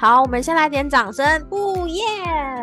好，我们先来点掌声，哦耶！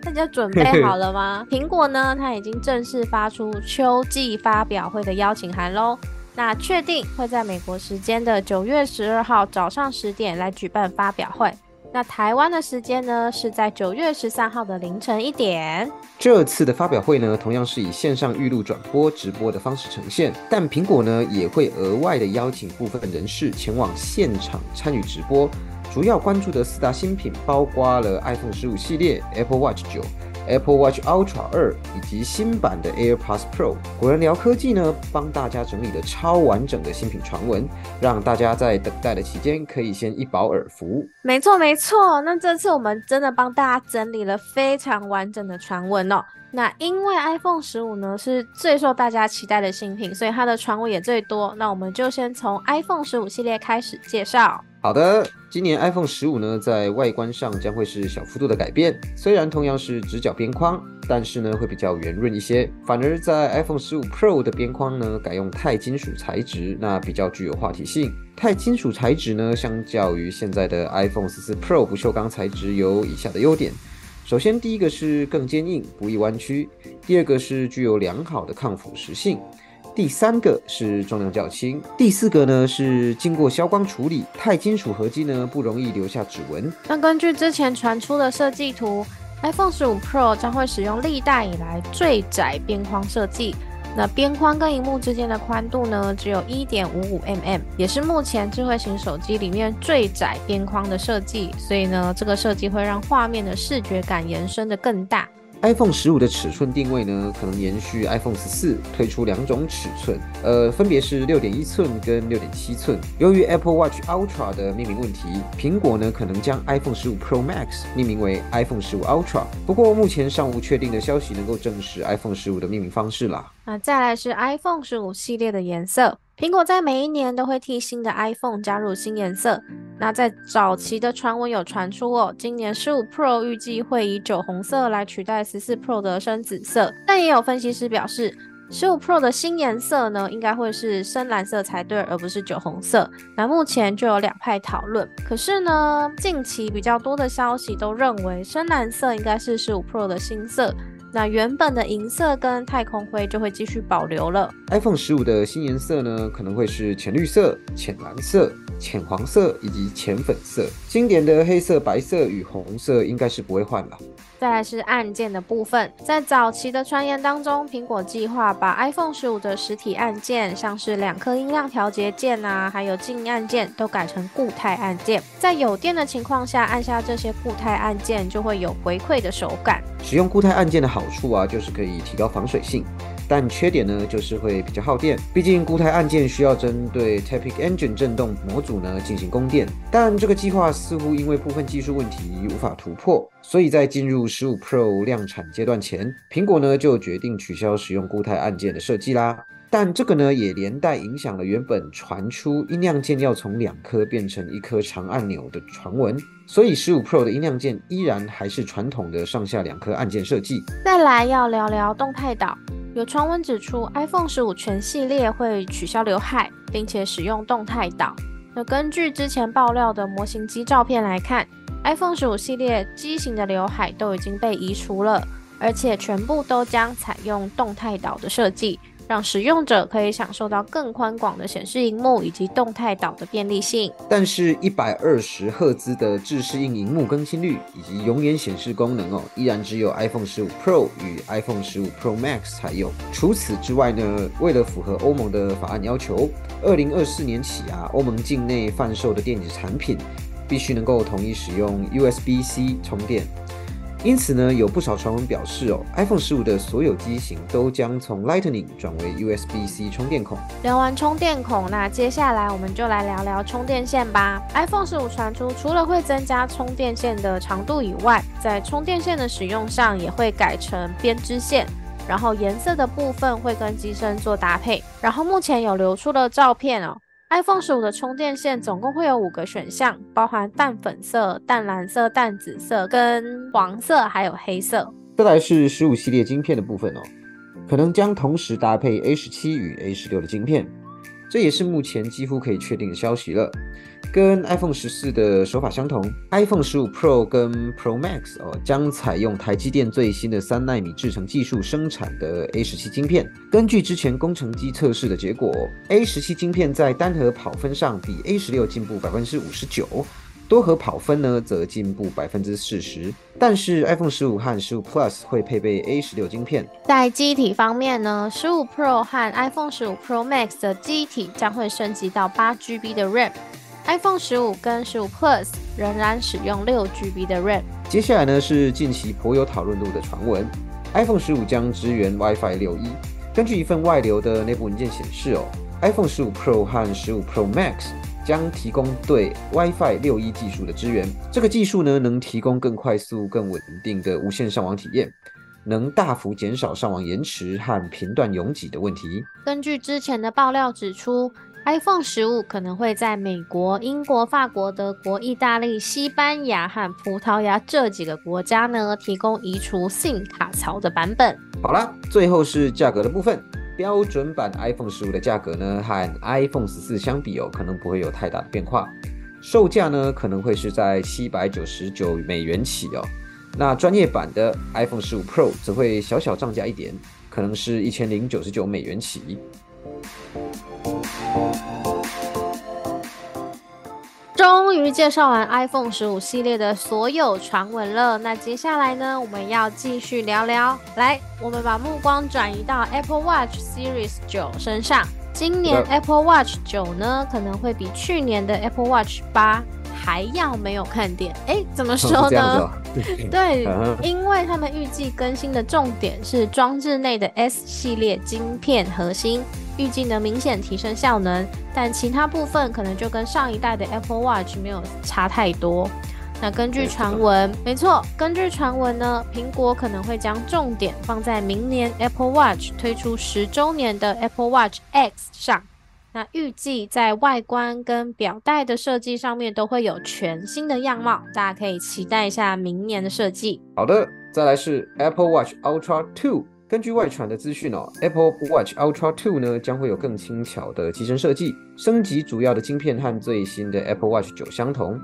大家准备好了吗？苹果呢，它已经正式发出秋季发表会的邀请函喽。那确定会在美国时间的九月十二号早上十点来举办发表会。那台湾的时间呢，是在九月十三号的凌晨一点。这次的发表会呢，同样是以线上预录转播直播的方式呈现，但苹果呢也会额外的邀请部分人士前往现场参与直播。主要关注的四大新品包括了 iPhone 十五系列、Apple Watch 九、Apple Watch Ultra 二以及新版的 AirPods Pro。果然聊科技呢，帮大家整理了超完整的新品传闻，让大家在等待的期间可以先一饱耳福。没错没错，那这次我们真的帮大家整理了非常完整的传闻哦。那因为 iPhone 十五呢是最受大家期待的新品，所以它的传闻也最多。那我们就先从 iPhone 十五系列开始介绍。好的，今年 iPhone 十五呢，在外观上将会是小幅度的改变。虽然同样是直角边框，但是呢会比较圆润一些。反而在 iPhone 十五 Pro 的边框呢，改用钛金属材质，那比较具有话题性。钛金属材质呢，相较于现在的 iPhone 十四 Pro 不锈钢材质，有以下的优点。首先，第一个是更坚硬，不易弯曲；第二个是具有良好的抗腐蚀性。第三个是重量较轻，第四个呢是经过消光处理，钛金属合金呢不容易留下指纹。那根据之前传出的设计图，iPhone 十五 Pro 将会使用历代以来最窄边框设计。那边框跟荧幕之间的宽度呢只有一点五五 mm，也是目前智慧型手机里面最窄边框的设计。所以呢，这个设计会让画面的视觉感延伸的更大。iPhone 十五的尺寸定位呢，可能延续 iPhone 十四推出两种尺寸，呃，分别是六点一寸跟六点七寸。由于 Apple Watch Ultra 的命名问题，苹果呢可能将 iPhone 十五 Pro Max 命名为 iPhone 十五 Ultra。不过目前尚无确定的消息能够证实 iPhone 十五的命名方式啦。那再来是 iPhone 十五系列的颜色。苹果在每一年都会替新的 iPhone 加入新颜色。那在早期的传闻有传出哦，今年十五 Pro 预计会以酒红色来取代十四 Pro 的深紫色。但也有分析师表示，十五 Pro 的新颜色呢，应该会是深蓝色才对，而不是酒红色。那目前就有两派讨论。可是呢，近期比较多的消息都认为深蓝色应该是十五 Pro 的新色。那原本的银色跟太空灰就会继续保留了。iPhone 十五的新颜色呢，可能会是浅绿色、浅蓝色、浅黄色以及浅粉色。经典的黑色、白色与红色应该是不会换了。再来是按键的部分，在早期的传言当中，苹果计划把 iPhone 十五的实体按键，像是两颗音量调节键啊，还有静音按键，都改成固态按键。在有电的情况下，按下这些固态按键，就会有回馈的手感。使用固态按键的好处啊，就是可以提高防水性。但缺点呢，就是会比较耗电，毕竟固态按键需要针对 Taptic Engine 振动模组呢进行供电。但这个计划似乎因为部分技术问题无法突破，所以在进入十五 Pro 量产阶段前，苹果呢就决定取消使用固态按键的设计啦。但这个呢也连带影响了原本传出音量键要从两颗变成一颗长按钮的传闻，所以十五 Pro 的音量键依然还是传统的上下两颗按键设计。再来要聊聊动态岛。有传闻指出，iPhone 十五全系列会取消刘海，并且使用动态岛。那根据之前爆料的模型机照片来看，iPhone 十五系列机型的刘海都已经被移除了，而且全部都将采用动态岛的设计。让使用者可以享受到更宽广的显示荧幕以及动态岛的便利性。但是，一百二十赫兹的自适应荧幕更新率以及永远显示功能哦，依然只有 iPhone 十五 Pro 与 iPhone 十五 Pro Max 才有。除此之外呢，为了符合欧盟的法案要求，二零二四年起啊，欧盟境内贩售的电子产品必须能够统一使用 USB-C 充电。因此呢，有不少传闻表示哦，iPhone 十五的所有机型都将从 Lightning 转为 USB-C 充电孔。聊完充电孔，那接下来我们就来聊聊充电线吧。iPhone 十五传出，除了会增加充电线的长度以外，在充电线的使用上也会改成编织线。然后颜色的部分会跟机身做搭配。然后目前有流出的照片哦，iPhone 十五的充电线总共会有五个选项，包含淡粉色、淡蓝色、淡紫色、跟黄色，还有黑色。再来是十五系列晶片的部分哦，可能将同时搭配 A 十七与 A 十六的晶片。这也是目前几乎可以确定的消息了，跟 iPhone 十四的手法相同，iPhone 十五 Pro 跟 Pro Max 哦将采用台积电最新的三纳米制程技术生产的 A 十七晶片。根据之前工程机测试的结果，A 十七晶片在单核跑分上比 A 十六进步百分之五十九。多核跑分呢，则进步百分之四十。但是 iPhone 十五和十五 Plus 会配备 A 十六晶片。在机体方面呢，十五 Pro 和 iPhone 十五 Pro Max 的机体将会升级到八 GB 的 RAM。iPhone 十五跟十五 Plus 仍然使用六 GB 的 RAM。接下来呢是近期颇有讨论度的传闻，iPhone 十五将支援 WiFi 六一。根据一份外流的内部文件显示哦，iPhone 十五 Pro 和十五 Pro Max。将提供对 WiFi 六一技术的支援。这个技术呢，能提供更快速、更稳定的无线上网体验，能大幅减少上网延迟和频段拥挤的问题。根据之前的爆料指出，iPhone 十五可能会在美国、英国、法国、德国、意大利、西班牙和葡萄牙这几个国家呢，提供移除 SIM 卡槽的版本。好了，最后是价格的部分。标准版 iPhone 十五的价格呢，和 iPhone 十四相比哦，可能不会有太大的变化。售价呢，可能会是在七百九十九美元起哦。那专业版的 iPhone 十五 Pro 则会小小涨价一点，可能是一千零九十九美元起。终于介绍完 iPhone 十五系列的所有传闻了，那接下来呢，我们要继续聊聊。来，我们把目光转移到 Apple Watch Series 九身上。今年 Apple Watch 九呢，可能会比去年的 Apple Watch 八还要没有看点。哎，怎么说呢？对，因为他们预计更新的重点是装置内的 S 系列晶片核心。预计能明显提升效能，但其他部分可能就跟上一代的 Apple Watch 没有差太多。那根据传闻，没错，根据传闻呢，苹果可能会将重点放在明年 Apple Watch 推出十周年的 Apple Watch X 上。那预计在外观跟表带的设计上面都会有全新的样貌，大家可以期待一下明年的设计。好的，再来是 Apple Watch Ultra 2。根据外传的资讯哦，Apple Watch Ultra 2呢将会有更轻巧的机身设计，升级主要的晶片和最新的 Apple Watch 9相同，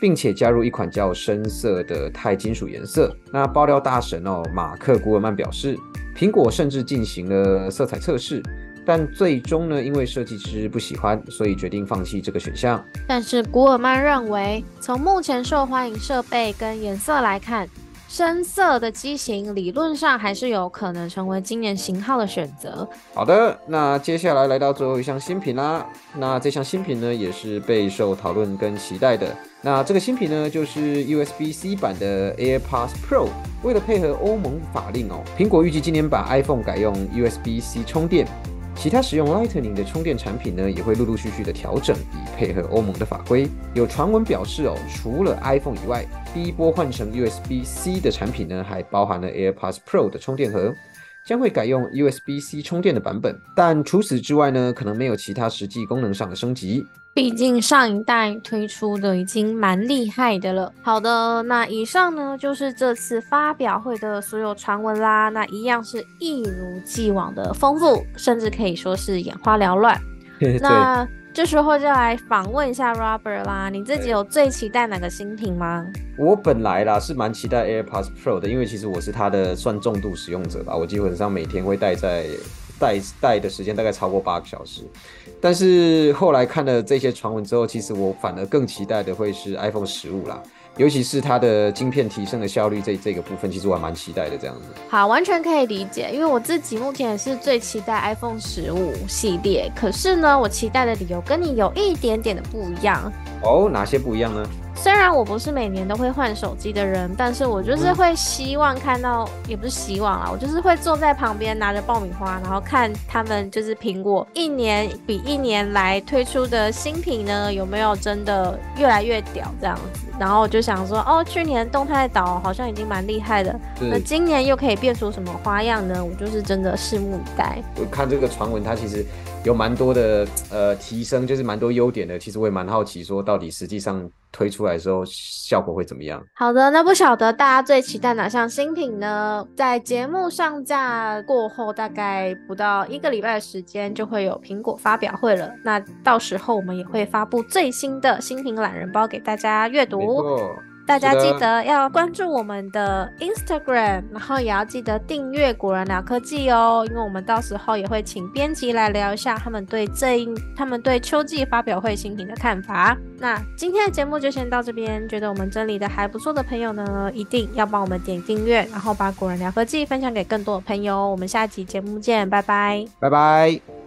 并且加入一款较深色的钛金属颜色。那爆料大神哦，马克古尔曼表示，苹果甚至进行了色彩测试，但最终呢，因为设计师不喜欢，所以决定放弃这个选项。但是古尔曼认为，从目前受欢迎设备跟颜色来看。深色的机型理论上还是有可能成为今年型号的选择。好的，那接下来来到最后一项新品啦。那这项新品呢，也是备受讨论跟期待的。那这个新品呢，就是 USB-C 版的 AirPods Pro。为了配合欧盟法令哦，苹果预计今年把 iPhone 改用 USB-C 充电。其他使用 Lightning 的充电产品呢，也会陆陆续续的调整，以配合欧盟的法规。有传闻表示哦，除了 iPhone 以外，第一波换成 USB-C 的产品呢，还包含了 AirPods Pro 的充电盒。将会改用 USB-C 充电的版本，但除此之外呢，可能没有其他实际功能上的升级。毕竟上一代推出的已经蛮厉害的了。好的，那以上呢就是这次发表会的所有传闻啦。那一样是一如既往的丰富，甚至可以说是眼花缭乱。那。这时候就来访问一下 Robert 啦，你 自己有最期待哪个新品吗？我本来啦是蛮期待 AirPods Pro 的，因为其实我是它的算重度使用者吧，我基本上每天会戴在戴戴的时间大概超过八个小时。但是后来看了这些传闻之后，其实我反而更期待的会是 iPhone 十五啦。尤其是它的晶片提升的效率这这个部分，其实我还蛮期待的。这样子，好，完全可以理解。因为我自己目前也是最期待 iPhone 十五系列，可是呢，我期待的理由跟你有一点点的不一样。哦，哪些不一样呢？虽然我不是每年都会换手机的人，但是我就是会希望看到，也不是希望啦，我就是会坐在旁边拿着爆米花，然后看他们就是苹果一年比一年来推出的新品呢，有没有真的越来越屌这样子。然后我就想说，哦，去年动态岛好像已经蛮厉害的，那今年又可以变出什么花样呢？我就是真的拭目以待。我看这个传闻，它其实有蛮多的呃提升，就是蛮多优点的。其实我也蛮好奇，说到底实际上推出来的时候效果会怎么样？好的，那不晓得大家最期待哪项新品呢？在节目上架过后，大概不到一个礼拜的时间，就会有苹果发表会了。那到时候我们也会发布最新的新品懒人包给大家阅读。大家记得要关注我们的 Instagram，然后也要记得订阅果然聊科技哦，因为我们到时候也会请编辑来聊一下他们对这一他们对秋季发表会新品的看法。那今天的节目就先到这边，觉得我们整理的还不错的朋友呢，一定要帮我们点订阅，然后把果然聊科技分享给更多的朋友。我们下集节目见，拜拜，拜拜。